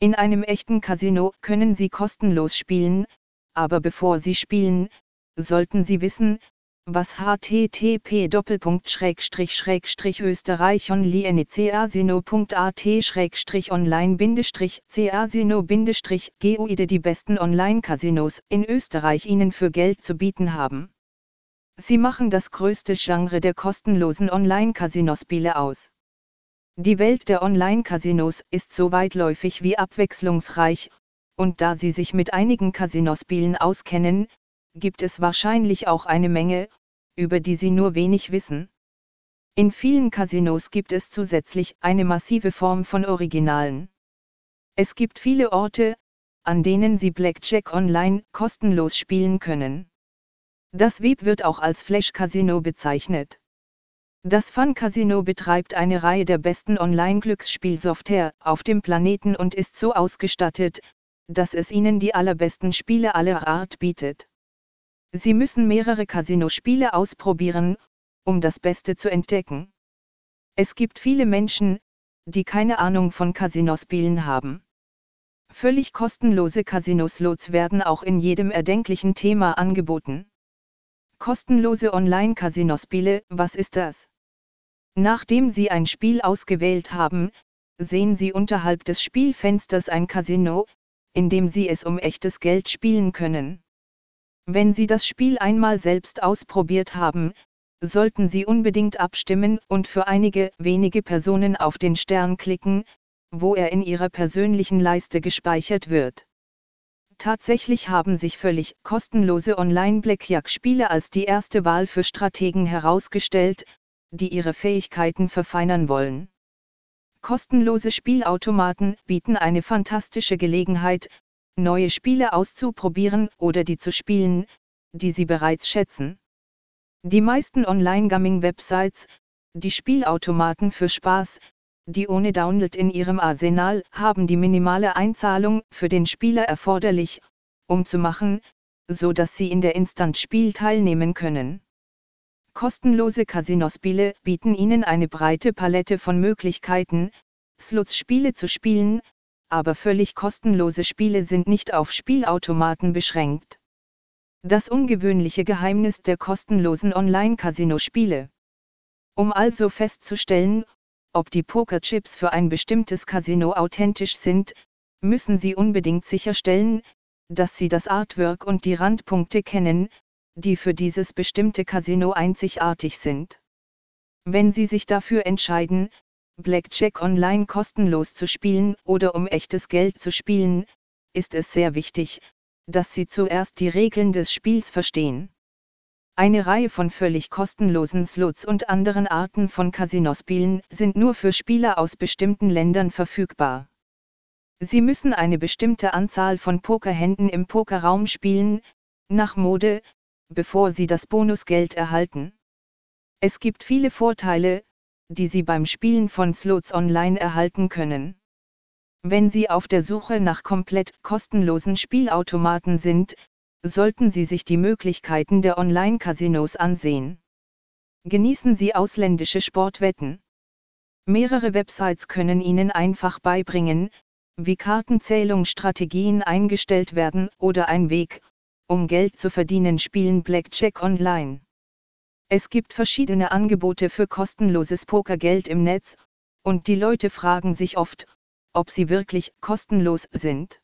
In einem echten Casino können Sie kostenlos spielen, aber bevor Sie spielen, sollten Sie wissen, was http österreich online casino guide die besten Online-Casinos in Österreich Ihnen für Geld zu bieten haben. Sie machen das größte Genre der kostenlosen Online-Casinospiele aus. Die Welt der Online-Casinos ist so weitläufig wie abwechslungsreich, und da Sie sich mit einigen Casinospielen auskennen, gibt es wahrscheinlich auch eine Menge, über die Sie nur wenig wissen. In vielen Casinos gibt es zusätzlich eine massive Form von Originalen. Es gibt viele Orte, an denen Sie Blackjack online kostenlos spielen können. Das Web wird auch als Flash Casino bezeichnet. Das Fun Casino betreibt eine Reihe der besten Online-Glücksspielsoftware auf dem Planeten und ist so ausgestattet, dass es Ihnen die allerbesten Spiele aller Art bietet. Sie müssen mehrere Casino-Spiele ausprobieren, um das Beste zu entdecken. Es gibt viele Menschen, die keine Ahnung von Casinospielen haben. Völlig kostenlose Casinoslots werden auch in jedem erdenklichen Thema angeboten. Kostenlose Online-Casinospiele, was ist das? Nachdem Sie ein Spiel ausgewählt haben, sehen Sie unterhalb des Spielfensters ein Casino, in dem Sie es um echtes Geld spielen können. Wenn Sie das Spiel einmal selbst ausprobiert haben, sollten Sie unbedingt abstimmen und für einige wenige Personen auf den Stern klicken, wo er in Ihrer persönlichen Leiste gespeichert wird. Tatsächlich haben sich völlig kostenlose Online-Blackjack-Spiele als die erste Wahl für Strategen herausgestellt, die ihre Fähigkeiten verfeinern wollen. Kostenlose Spielautomaten bieten eine fantastische Gelegenheit, neue Spiele auszuprobieren oder die zu spielen, die Sie bereits schätzen. Die meisten Online-Gaming-Websites, die Spielautomaten für Spaß, die ohne Download in ihrem Arsenal haben die minimale Einzahlung für den Spieler erforderlich, um zu machen, so dass sie in der Instant-Spiel teilnehmen können. Kostenlose Casinospiele bieten Ihnen eine breite Palette von Möglichkeiten, Slots-Spiele zu spielen, aber völlig kostenlose Spiele sind nicht auf Spielautomaten beschränkt. Das ungewöhnliche Geheimnis der kostenlosen Online-Casino-Spiele. Um also festzustellen, ob die Pokerchips für ein bestimmtes Casino authentisch sind, müssen Sie unbedingt sicherstellen, dass Sie das Artwork und die Randpunkte kennen, die für dieses bestimmte Casino einzigartig sind. Wenn Sie sich dafür entscheiden, Blackjack online kostenlos zu spielen oder um echtes Geld zu spielen, ist es sehr wichtig, dass Sie zuerst die Regeln des Spiels verstehen. Eine Reihe von völlig kostenlosen Slots und anderen Arten von Casinospielen sind nur für Spieler aus bestimmten Ländern verfügbar. Sie müssen eine bestimmte Anzahl von Pokerhänden im Pokerraum spielen, nach Mode, bevor Sie das Bonusgeld erhalten. Es gibt viele Vorteile, die Sie beim Spielen von Slots online erhalten können. Wenn Sie auf der Suche nach komplett kostenlosen Spielautomaten sind, sollten Sie sich die Möglichkeiten der Online-Casinos ansehen. Genießen Sie ausländische Sportwetten. Mehrere Websites können Ihnen einfach beibringen, wie Kartenzählungsstrategien eingestellt werden oder ein Weg, um Geld zu verdienen, spielen Blackjack online. Es gibt verschiedene Angebote für kostenloses Pokergeld im Netz, und die Leute fragen sich oft, ob sie wirklich kostenlos sind.